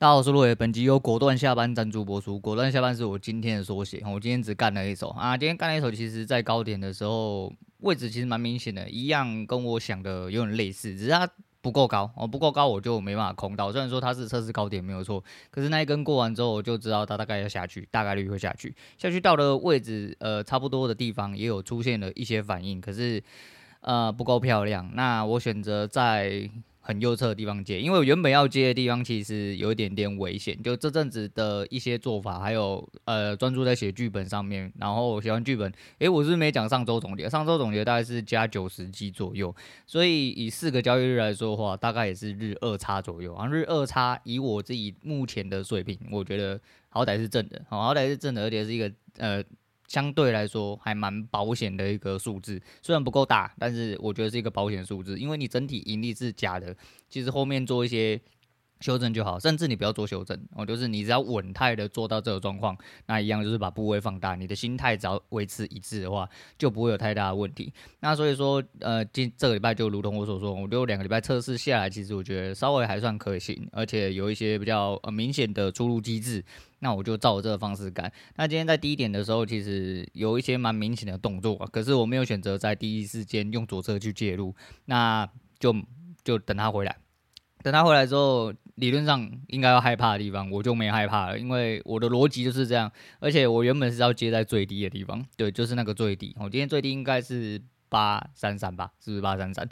大家好，我是洛爷。本集由果断下班赞助播出。果断下班是我今天的缩写。我今天只干了一手啊，今天干了一手，其实在高点的时候位置其实蛮明显的，一样跟我想的有点类似，只是它不够高哦，不够高我就没办法空到。虽然说它是测试高点没有错，可是那一根过完之后，我就知道它大概要下去，大概率会下去。下去到了位置呃差不多的地方，也有出现了一些反应，可是呃不够漂亮。那我选择在。很右侧的地方接，因为我原本要接的地方其实有一点点危险。就这阵子的一些做法，还有呃专注在写剧本上面，然后写完剧本，诶，我是没讲上周总结，上周总结大概是加九十几左右，所以以四个交易日来说的话，大概也是日二差左右。啊，日二差以我自己目前的水平，我觉得好歹是正的，好歹是正的，而且是一个呃。相对来说还蛮保险的一个数字，虽然不够大，但是我觉得是一个保险数字，因为你整体盈利是假的，其实后面做一些。修正就好，甚至你不要做修正哦，就是你只要稳态的做到这个状况，那一样就是把部位放大，你的心态只要维持一致的话，就不会有太大的问题。那所以说，呃，今这个礼拜就如同我所说，我就两个礼拜测试下来，其实我觉得稍微还算可行，而且有一些比较呃明显的出入机制，那我就照着这个方式干。那今天在低点的时候，其实有一些蛮明显的动作，可是我没有选择在第一时间用左侧去介入，那就就等他回来。等他回来之后，理论上应该要害怕的地方，我就没害怕了，因为我的逻辑就是这样。而且我原本是要接在最低的地方，对，就是那个最低。我今天最低应该是八三三吧，是不是八三三？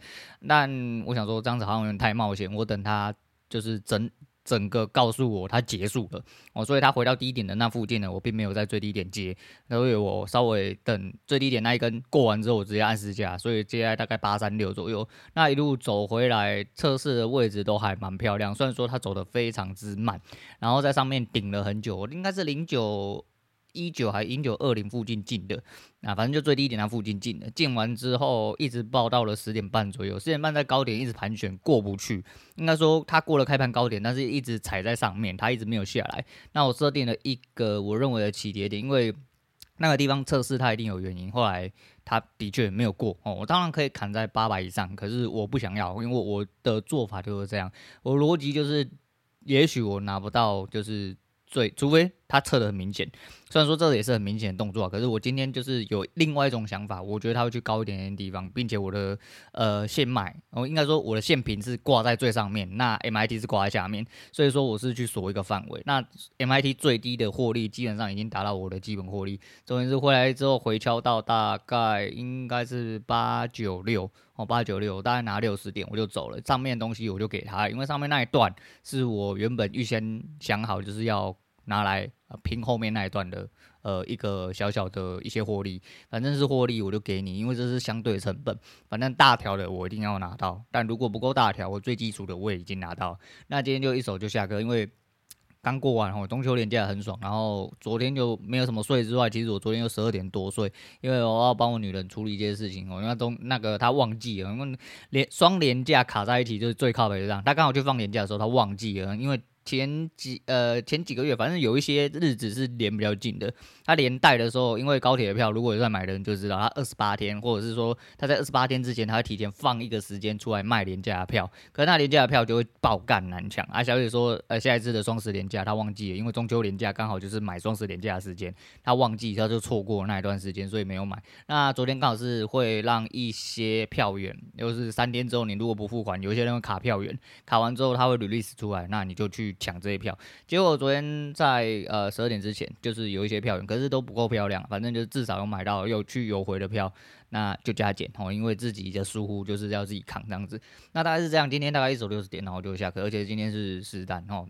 但我想说这样子好像有点太冒险，我等它就是整。整个告诉我它结束了哦，所以它回到低点的那附近呢，我并没有在最低点接，所以我稍微等最低点那一根过完之后，我直接按市价，所以接下来大概八三六左右，那一路走回来测试的位置都还蛮漂亮，虽然说它走得非常之慢，然后在上面顶了很久，应该是零九。一九还一九二零附近进的，啊，反正就最低点那附近进的，进完之后一直报到了十点半左右，十点半在高点一直盘旋过不去，应该说它过了开盘高点，但是一直踩在上面，它一直没有下来。那我设定了一个我认为的起跌点，因为那个地方测试它一定有原因，后来它的确没有过哦。我当然可以砍在八百以上，可是我不想要，因为我的做法就是这样，我逻辑就是，也许我拿不到，就是。最，除非他测的很明显，虽然说这个也是很明显的动作，可是我今天就是有另外一种想法，我觉得他会去高一点点地方，并且我的呃线卖，我应该说我的线频是挂在最上面，那 MIT 是挂在下面，所以说我是去锁一个范围，那 MIT 最低的获利基本上已经达到我的基本获利，总之回来之后回敲到大概应该是八九六哦，八九六，大概拿六十点我就走了，上面的东西我就给他，因为上面那一段是我原本预先想好就是要。拿来拼后面那一段的呃一个小小的一些获利，反正是获利我就给你，因为这是相对成本。反正大条的我一定要拿到，但如果不够大条，我最基础的我也已经拿到。那今天就一手就下课，因为刚过完哦，中秋连假很爽。然后昨天就没有什么睡之外，其实我昨天又十二点多睡，因为我要帮我女人处理一件事情哦，因为中那个她忘记了，因为连双连假卡在一起就是最靠北的这样。她刚好去放年假的时候，她忘记了，因为。前几呃前几个月，反正有一些日子是连比较近的。他连带的时候，因为高铁的票，如果有在买的人就知道，他二十八天，或者是说他在二十八天之前，他会提前放一个时间出来卖廉价的票。可那廉价的票就会爆干难抢。啊，小姐说，呃，下一次的双十连假他忘记了，因为中秋连假刚好就是买双十连假的时间，他忘记，他就错过那一段时间，所以没有买。那昨天刚好是会让一些票源，就是三天之后你如果不付款，有些人会卡票源，卡完之后他会 release 出来，那你就去。抢这些票，结果昨天在呃十二点之前，就是有一些票源，可是都不够漂亮。反正就是至少有买到有去有回的票，那就加减哦，因为自己的疏忽就是要自己扛这样子。那大概是这样，今天大概一手六十点，然后就下课。而且今天是实单哦。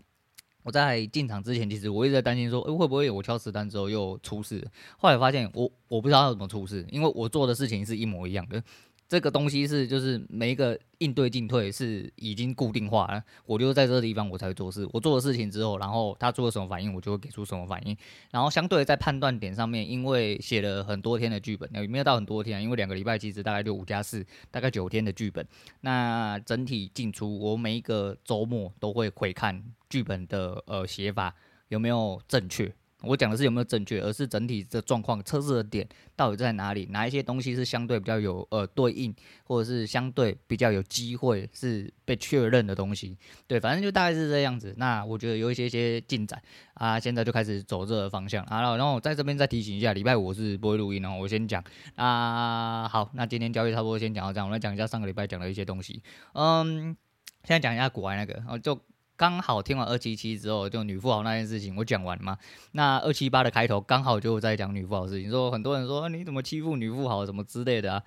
我在进场之前，其实我一直在担心说，诶，会不会我敲实单之后又出事？后来发现我我不知道要怎么出事，因为我做的事情是一模一样的。这个东西是就是每一个应对进退是已经固定化了，我就在这个地方我才会做事。我做了事情之后，然后他做了什么反应，我就会给出什么反应。然后相对在判断点上面，因为写了很多天的剧本，有没有到很多天？因为两个礼拜其实大概就五加四，大概九天的剧本。那整体进出，我每一个周末都会回看剧本的呃写法有没有正确。我讲的是有没有正确，而是整体的状况，测试的点到底在哪里，哪一些东西是相对比较有呃对应，或者是相对比较有机会是被确认的东西。对，反正就大概是这样子。那我觉得有一些些进展啊，现在就开始走这个方向啊。然后我在这边再提醒一下，礼拜五我是不会录音哦，我先讲啊。好，那今天交易差不多先讲到这样，我来讲一下上个礼拜讲的一些东西。嗯，现在讲一下国外那个，哦就。刚好听完二七七之后，就女富豪那件事情我讲完嘛。那二七八的开头刚好就在讲女富豪事情，说很多人说你怎么欺负女富豪什么之类的啊？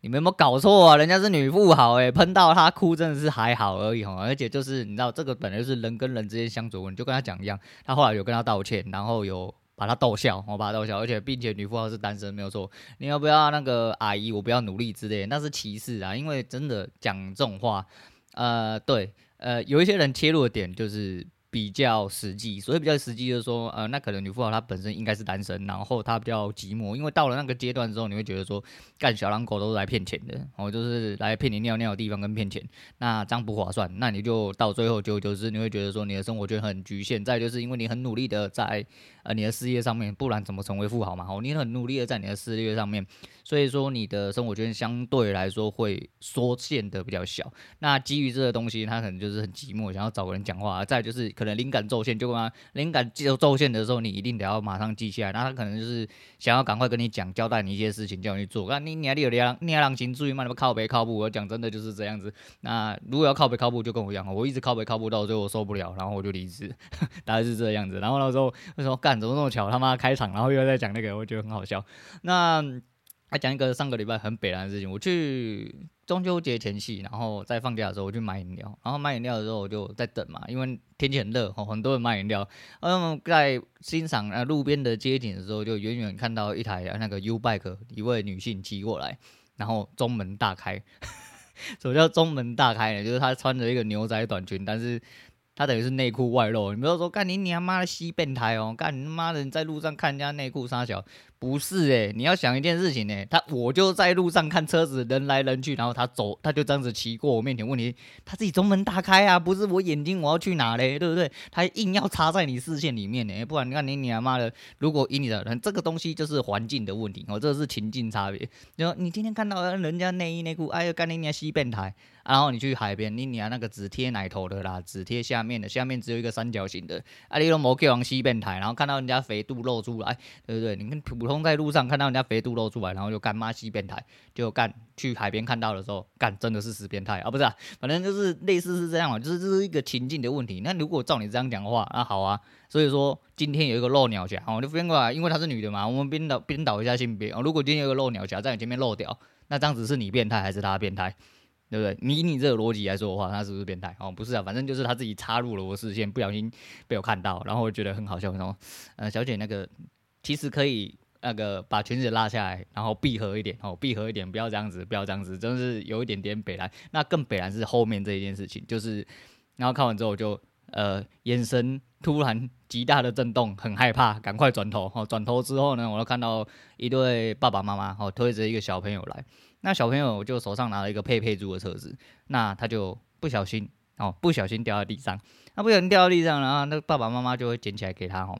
你们有没有搞错啊？人家是女富豪诶，喷到她哭真的是还好而已哈。而且就是你知道这个本来就是人跟人之间相处，你就跟她讲一样，她后来有跟她道歉，然后有把她逗笑，我把她逗笑，而且并且女富豪是单身没有错。你要不要那个阿姨？我不要努力之类，那是歧视啊！因为真的讲这种话，呃，对。呃，有一些人切入的点就是比较实际，所以比较实际就是说，呃，那可能女富豪她本身应该是单身，然后她比较寂寞，因为到了那个阶段之后，你会觉得说，干小狼狗都是来骗钱的，哦，就是来骗你尿尿的地方跟骗钱，那这样不划算，那你就到最后就就是你会觉得说，你的生活圈很局限，再就是因为你很努力的在呃你的事业上面，不然怎么成为富豪嘛？哦，你很努力的在你的事业上面。所以说你的生活圈相对来说会缩限的比较小。那基于这个东西，他可能就是很寂寞，想要找个人讲话。再就是可能灵感骤现，就跟他灵感就骤现的时候，你一定得要马上记下来。那他可能就是想要赶快跟你讲，交代你一些事情，叫你去做。那你你还有两你还两心注意嘛？你们靠北靠步，我讲真的就是这样子。那如果要靠北 靠步，就跟我一样，我一直靠北靠步到最后我受不了，然后我就离职，大概是这样子。然后那时候为什么干？怎么那么巧？他妈开场，然后又在讲那个，我觉得很好笑。那。还讲一个上个礼拜很北烂的事情，我去中秋节前夕，然后在放假的时候我去买饮料，然后买饮料的时候我就在等嘛，因为天气很热，很多人卖饮料。嗯，在欣赏呃路边的街景的时候，就远远看到一台那个 U bike，一位女性骑过来，然后中门大开。什么叫中门大开呢？就是她穿着一个牛仔短裙，但是她等于是内裤外露。你不要说干你娘妈的西变态哦，干你妈的你在路上看人家内裤杀小。不是诶、你要想一件事情呢、他我就在路上看车子人来人去，然后他走，他就这样子骑过我面前。问题他自己中门大开啊，不是我眼睛我要去哪嘞，对不对？他硬要插在你视线里面呢、不然你看你你他妈的，如果以你的人，这个东西就是环境的问题哦，这是情境差别。你说你今天看到人家内衣内裤，哎呦干你娘西变态，然后你去海边，你娘那个只贴奶头的啦，只贴下面的，下面只有一个三角形的，啊你都没叫人西变态，然后看到人家肥肚露出来，对不对？你看普普通在路上看到人家肥肚露出来，然后就干妈西变态，就干去海边看到的时候，干真的是死变态啊！不是啊，反正就是类似是这样嘛，就是这是一个情境的问题。那如果照你这样讲的话，那好啊。所以说今天有一个露鸟侠，哦，就编过来，因为她是女的嘛，我们编导编导一下性别哦。如果今天有个露鸟侠在你前面露掉，那这样子是你变态还是他变态？对不对？你以你这个逻辑来说的话，他是不是变态？哦，不是啊，反正就是他自己插入了我视线，不小心被我看到，然后我觉得很好笑。然后，呃，小姐那个其实可以。那个把裙子拉下来，然后闭合一点，哦，闭合一点，不要这样子，不要这样子，真是有一点点北烂。那更北烂是后面这一件事情，就是，然后看完之后就，呃，眼神突然极大的震动，很害怕，赶快转头，哦，转头之后呢，我就看到一对爸爸妈妈，哦，推着一个小朋友来，那小朋友就手上拿了一个佩佩猪的车子，那他就不小心，哦，不小心掉在地上，那不小心掉在地上，然后那爸爸妈妈就会捡起来给他，哦。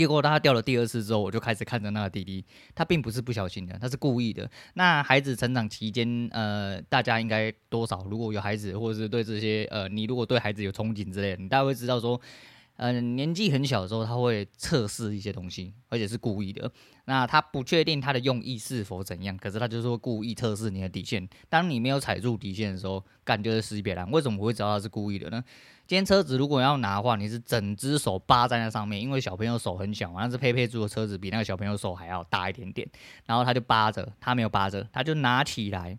结果他掉了第二次之后，我就开始看着那个弟弟，他并不是不小心的，他是故意的。那孩子成长期间，呃，大家应该多少如果有孩子，或者是对这些，呃，你如果对孩子有憧憬之类的，你大概会知道说，呃，年纪很小的时候，他会测试一些东西，而且是故意的。那他不确定他的用意是否怎样，可是他就是会故意测试你的底线。当你没有踩住底线的时候，干就是别人。为什么我会知道他是故意的呢？今天车子如果要拿的话，你是整只手扒在那上面，因为小朋友手很小嘛，那是佩佩猪的车子，比那个小朋友手还要大一点点。然后他就扒着，他没有扒着，他就拿起来。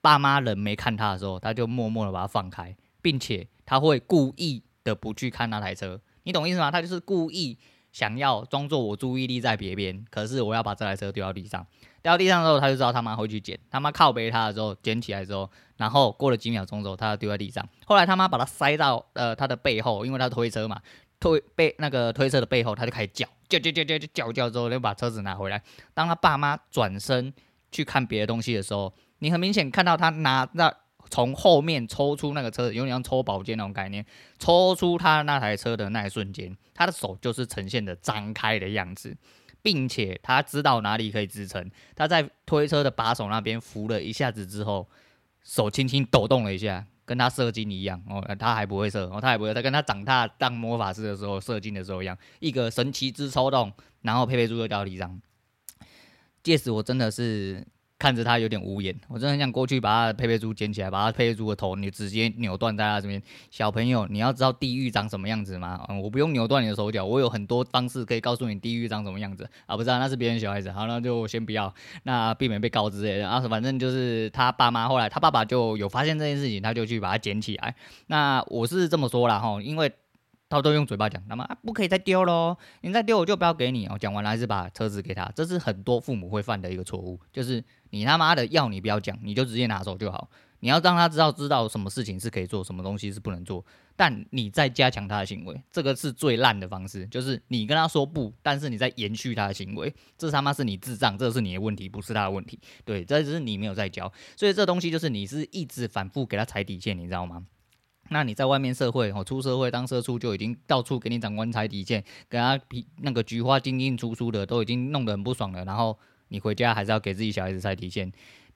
爸妈人没看他的时候，他就默默的把它放开，并且他会故意的不去看那台车。你懂意思吗？他就是故意想要装作我注意力在别边可是我要把这台车丢到地上掉到地上之后他就知道他妈会去捡他妈靠背他的时候捡起来之后然后过了几秒钟之后他丢在地上后来他妈把他塞到呃他的背后因为他推车嘛推背那个推车的背后他就开始叫叫叫叫叫叫叫之后就把车子拿回来当他爸妈转身去看别的东西的时候你很明显看到他拿那从后面抽出那个车子，有点像抽宝剑那种概念，抽出他那台车的那一瞬间，他的手就是呈现的张开的样子，并且他知道哪里可以支撑，他在推车的把手那边扶了一下子之后，手轻轻抖动了一下。跟他射精一样哦，他还不会射哦，他还不会，他跟他长大当魔法师的时候射精的时候一样，一个神奇之抽动，然后佩佩猪就掉地上。届时我真的是。看着他有点无言，我真的很想过去把他的佩佩猪捡起来，把他佩佩猪的头你直接扭断在他这边。小朋友，你要知道地狱长什么样子吗？嗯，我不用扭断你的手脚，我有很多方式可以告诉你地狱长什么样子啊！不是啊，那是别人小孩子，好，那就先不要，那避免被告之类的啊。反正就是他爸妈后来他爸爸就有发现这件事情，他就去把它捡起来。那我是这么说啦哈，因为。他都用嘴巴讲，那么啊不可以再丢喽！你再丢我就不要给你哦。讲完了还是把车子给他，这是很多父母会犯的一个错误，就是你他妈的要你不要讲，你就直接拿走就好。你要让他知道知道什么事情是可以做，什么东西是不能做，但你再加强他的行为，这个是最烂的方式，就是你跟他说不，但是你在延续他的行为，这他妈是你智障，这是你的问题，不是他的问题。对，这只是你没有在教，所以这东西就是你是一直反复给他踩底线，你知道吗？那你在外面社会哦，出社会当社畜就已经到处给你长官踩底线，给他皮那个菊花进进出出的都已经弄得很不爽了，然后你回家还是要给自己小孩子踩底线，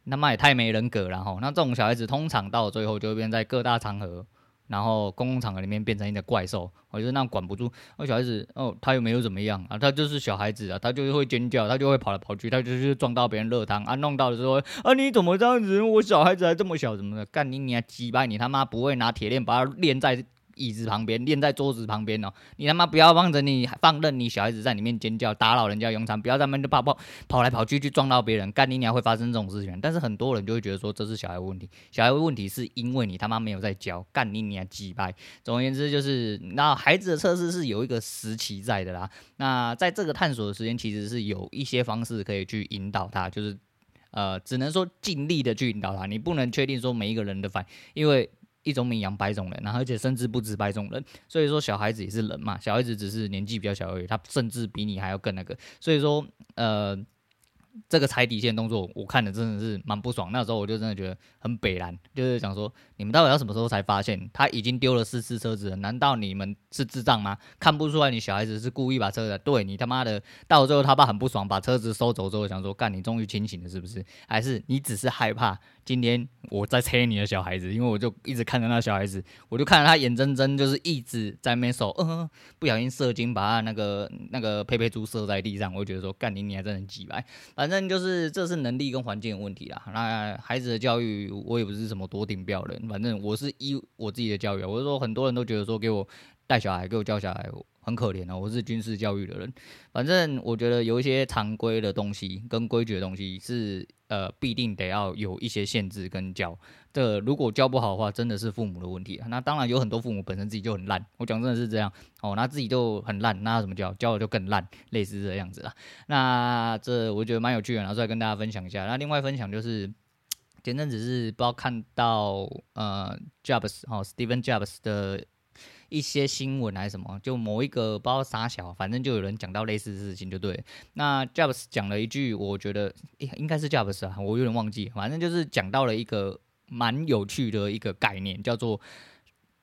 他妈也太没人格了哈。那这种小孩子通常到最后就会变在各大场合。然后公共场合里面变成一个怪兽，我觉得那管不住。那小孩子哦，他又没有怎么样啊，他就是小孩子啊，他就是会尖叫，他就会跑来跑去，他就是撞到别人热汤啊，弄到的时候啊，你怎么这样子？我小孩子还这么小，怎么的？干你你还鸡巴，你他妈不会拿铁链把他链在。椅子旁边，垫在桌子旁边哦，你他妈不要望着你放任你小孩子在里面尖叫打扰人家用餐，不要在那边就跑跑跑来跑去去撞到别人，干你娘会发生这种事情。但是很多人就会觉得说，这是小孩问题，小孩问题是因为你他妈没有在教，干你娘鸡掰。总而言之就是，那孩子的测试是有一个时期在的啦。那在这个探索的时间，其实是有一些方式可以去引导他，就是呃，只能说尽力的去引导他，你不能确定说每一个人的反，因为。一种米养百种人，然后而且甚至不止百种人，所以说小孩子也是人嘛，小孩子只是年纪比较小而已，他甚至比你还要更那个，所以说呃。这个踩底线动作，我看的真的是蛮不爽。那时候我就真的觉得很北烂，就是想说，你们到底要什么时候才发现他已经丢了四次车子了？难道你们是智障吗？看不出来你小孩子是故意把车子对你他妈的，到最后他爸很不爽，把车子收走之后想说，干你终于清醒了是不是？还是你只是害怕 今天我在催你的小孩子？因为我就一直看着那小孩子，我就看着他眼睁睁就是一直在那手，嗯，不小心射精把他那个那个佩佩猪射在地上，我就觉得说，干你你还真的很鸡掰。反正就是这是能力跟环境的问题啦。那孩子的教育，我也不是什么多顶标人。反正我是依我自己的教育，我是说很多人都觉得说给我带小孩，给我教小孩很可怜哦。我是军事教育的人，反正我觉得有一些常规的东西跟规矩的东西是。呃，必定得要有一些限制跟教。这、如果教不好的话，真的是父母的问题。那当然有很多父母本身自己就很烂，我讲真的是这样哦，那自己就很烂，那怎么教？教了就更烂，类似这样子啦。那这我觉得蛮有趣的，拿出来跟大家分享一下。那另外分享就是，前阵子是不知道看到呃，Jobs 哦，Steven Jobs 的。一些新闻还是什么，就某一个不知道啥小，反正就有人讲到类似的事情，就对。那 Jobs 讲了一句，我觉得应该是 Jobs 啊，我有点忘记，反正就是讲到了一个蛮有趣的一个概念，叫做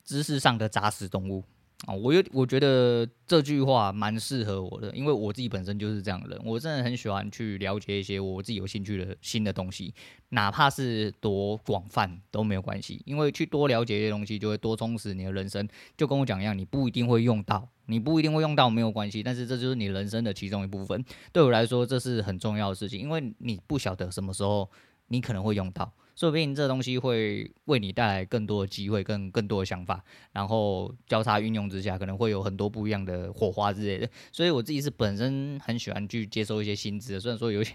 知识上的杂食动物。啊，我有我觉得这句话蛮适合我的，因为我自己本身就是这样的人，我真的很喜欢去了解一些我自己有兴趣的新的东西，哪怕是多广泛都没有关系，因为去多了解一些东西，就会多充实你的人生。就跟我讲一样，你不一定会用到，你不一定会用到没有关系，但是这就是你人生的其中一部分。对我来说，这是很重要的事情，因为你不晓得什么时候你可能会用到。说不定这东西会为你带来更多的机会，更更多的想法，然后交叉运用之下，可能会有很多不一样的火花之类的。所以我自己是本身很喜欢去接受一些新知的，虽然说有些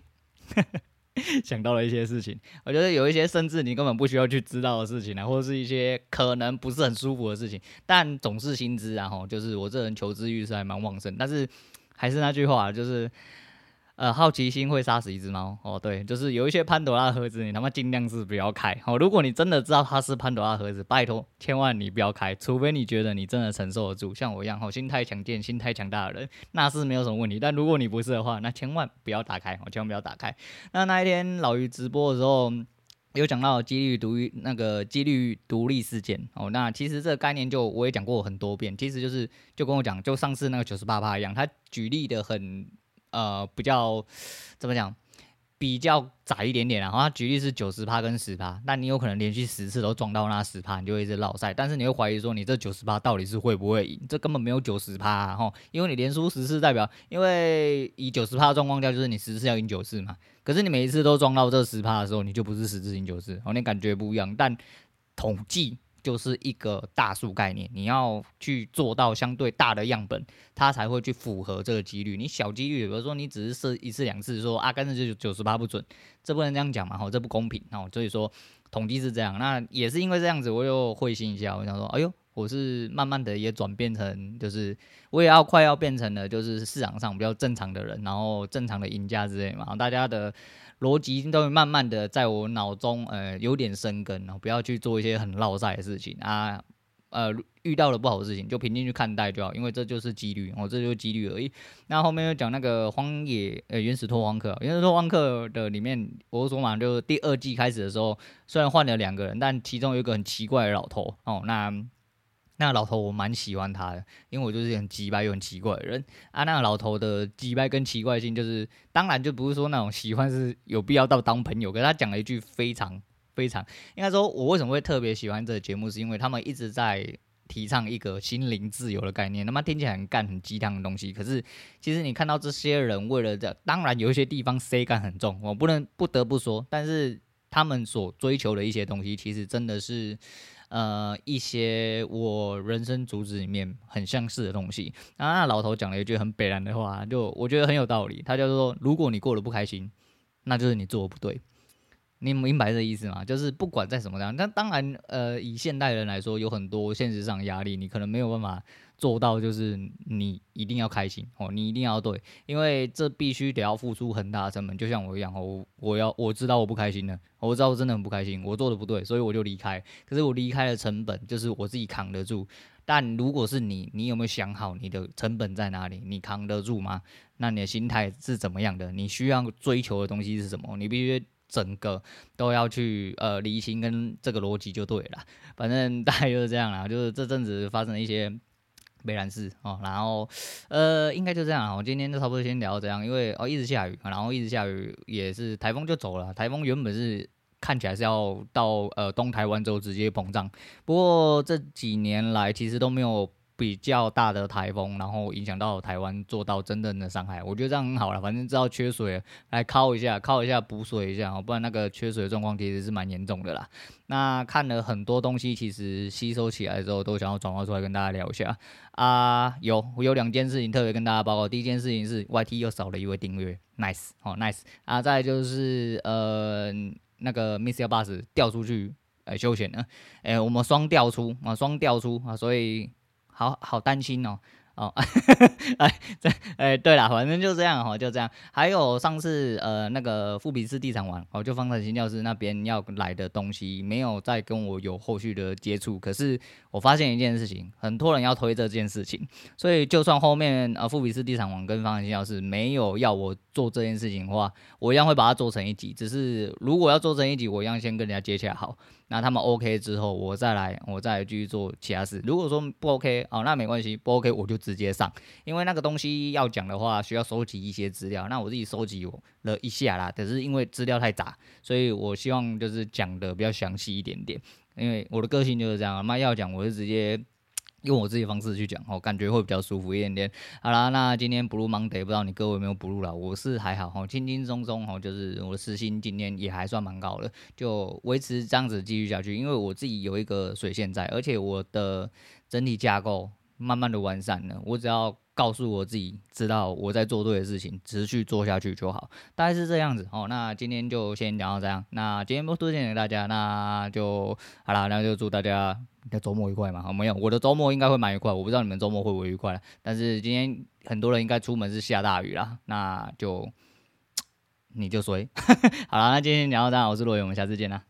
想到了一些事情，我觉得有一些甚至你根本不需要去知道的事情啊，或者是一些可能不是很舒服的事情，但总是新知啊，吼，就是我这人求知欲是还蛮旺盛，但是还是那句话，就是。呃，好奇心会杀死一只猫。哦，对，就是有一些潘朵拉盒子，你他妈尽量是不要开。哦，如果你真的知道它是潘朵拉盒子，拜托，千万你不要开，除非你觉得你真的承受得住。像我一样，哦，心态强健、心态强大的人，那是没有什么问题。但如果你不是的话，那千万不要打开，哦，千万不要打开。那那一天老于直播的时候。有讲到几率独那个几率独立事件哦，那其实这个概念就我也讲过很多遍，其实就是就跟我讲，就上次那个九十八趴一样，他举例的很呃比较怎么讲？比较窄一点点，然后他举例是九十趴跟十趴，但你有可能连续十次都撞到那十趴，你就会一直落赛。但是你会怀疑说，你这九十趴到底是会不会赢？这根本没有九十趴哈，因为你连输十次代表，因为以九十趴的状况下，就是你十次要赢九次嘛。可是你每一次都撞到这十趴的时候，你就不是十次赢九次，哦，你感觉不一样。但统计。就是一个大数概念，你要去做到相对大的样本，它才会去符合这个几率。你小几率，比如说你只是设一次两次说，啊，干脆就九十八不准，这不能这样讲嘛，吼，这不公平哦。所以说统计是这样，那也是因为这样子，我又会心一下，我想说，哎呦，我是慢慢的也转变成，就是我也要快要变成了，就是市场上比较正常的人，然后正常的赢家之类嘛，大家的。逻辑都会慢慢的在我脑中，呃，有点生根，然后不要去做一些很落赛的事情啊，呃，遇到了不好的事情就平静去看待就好，因为这就是几率，哦，这就是几率而已。那后面又讲那个荒野，呃，原始拓荒客，原始拓荒客的里面，我说嘛，就第二季开始的时候，虽然换了两个人，但其中有一个很奇怪的老头，哦，那。那老头我蛮喜欢他的，因为我就是很机掰又很奇怪的人啊。那老头的机掰跟奇怪性，就是当然就不是说那种喜欢是有必要到当朋友。可是他讲了一句非常非常，应该说我为什么会特别喜欢这个节目，是因为他们一直在提倡一个心灵自由的概念。那么听起来很干很鸡汤的东西，可是其实你看到这些人为了这，当然有一些地方 C 感很重，我不能不得不说，但是他们所追求的一些东西，其实真的是。呃，一些我人生主旨里面很相似的东西。那老头讲了一句很北然的话，就我觉得很有道理。他就是说，如果你过得不开心，那就是你做的不对。你明白这意思吗？就是不管在什么样，那当然，呃，以现代人来说，有很多现实上压力，你可能没有办法。做到就是你一定要开心哦，你一定要对，因为这必须得要付出很大的成本。就像我一样哦，我我要我知道我不开心了，我知道我真的很不开心，我做的不对，所以我就离开。可是我离开的成本就是我自己扛得住。但如果是你，你有没有想好你的成本在哪里？你扛得住吗？那你的心态是怎么样的？你需要追求的东西是什么？你必须整个都要去呃理清跟这个逻辑就对了。反正大概就是这样啦，就是这阵子发生了一些。没然事哦，然后呃，应该就这样。我今天就差不多先聊这样，因为哦一直下雨，然后一直下雨也是台风就走了。台风原本是看起来是要到呃东台湾之后直接膨胀，不过这几年来其实都没有。比较大的台风，然后影响到台湾，做到真正的伤害，我觉得这样很好了。反正知道缺水，来靠一下，靠一下补水一下，不然那个缺水的状况其实是蛮严重的啦。那看了很多东西，其实吸收起来之后，都想要转化出来跟大家聊一下啊。有我有两件事情特别跟大家报告，第一件事情是 YT 又少了一位订阅，nice 哦 nice 啊。再就是呃那个 Missile Bus 掉出去呃休闲了，哎我们双调出啊双调出啊，所以。好好担心哦。哦，哎，这，哎，对了，反正就这样哈，就这样。还有上次呃那个富比斯地产王，哦，就方程新教室那边要来的东西，没有再跟我有后续的接触。可是我发现一件事情，很多人要推这件事情，所以就算后面呃富比斯地产王跟方程新教室没有要我做这件事情的话，我一样会把它做成一集。只是如果要做成一集，我一样先跟人家接洽好，那他们 OK 之后，我再来，我再继续做其他事。如果说不 OK，哦，那没关系，不 OK 我就。直接上，因为那个东西要讲的话，需要收集一些资料。那我自己收集了一下啦，可是因为资料太杂，所以我希望就是讲的比较详细一点点。因为我的个性就是这样，那要讲我就直接用我自己方式去讲，哦感觉会比较舒服一点点。好啦，那今天 Blue Monday 不知道你各位有没有 Blue 啦？我是还好哈，轻轻松松哈，就是我的时薪今天也还算蛮高的，就维持这样子继续下去。因为我自己有一个水线在，而且我的整体架构。慢慢的完善了，我只要告诉我自己，知道我在做对的事情，持续做下去就好，大概是这样子哦。那今天就先聊到这样，那今天不推荐给大家，那就好啦，那就祝大家在周末愉快嘛。好，没有，我的周末应该会蛮愉快，我不知道你们周末会不会愉快，但是今天很多人应该出门是下大雨啦，那就 你就随。好了，那今天聊到这样，我是罗勇，我们下次见啦。